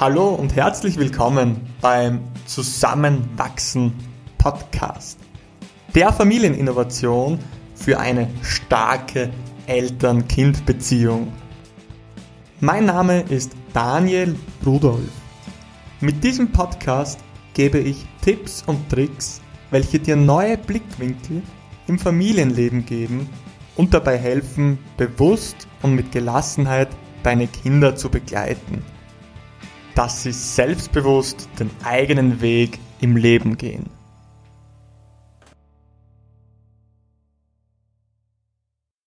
Hallo und herzlich willkommen beim Zusammenwachsen Podcast. Der Familieninnovation für eine starke Eltern-Kind-Beziehung. Mein Name ist Daniel Rudolf. Mit diesem Podcast gebe ich Tipps und Tricks, welche dir neue Blickwinkel im Familienleben geben und dabei helfen, bewusst und mit Gelassenheit deine Kinder zu begleiten dass sie selbstbewusst den eigenen Weg im Leben gehen.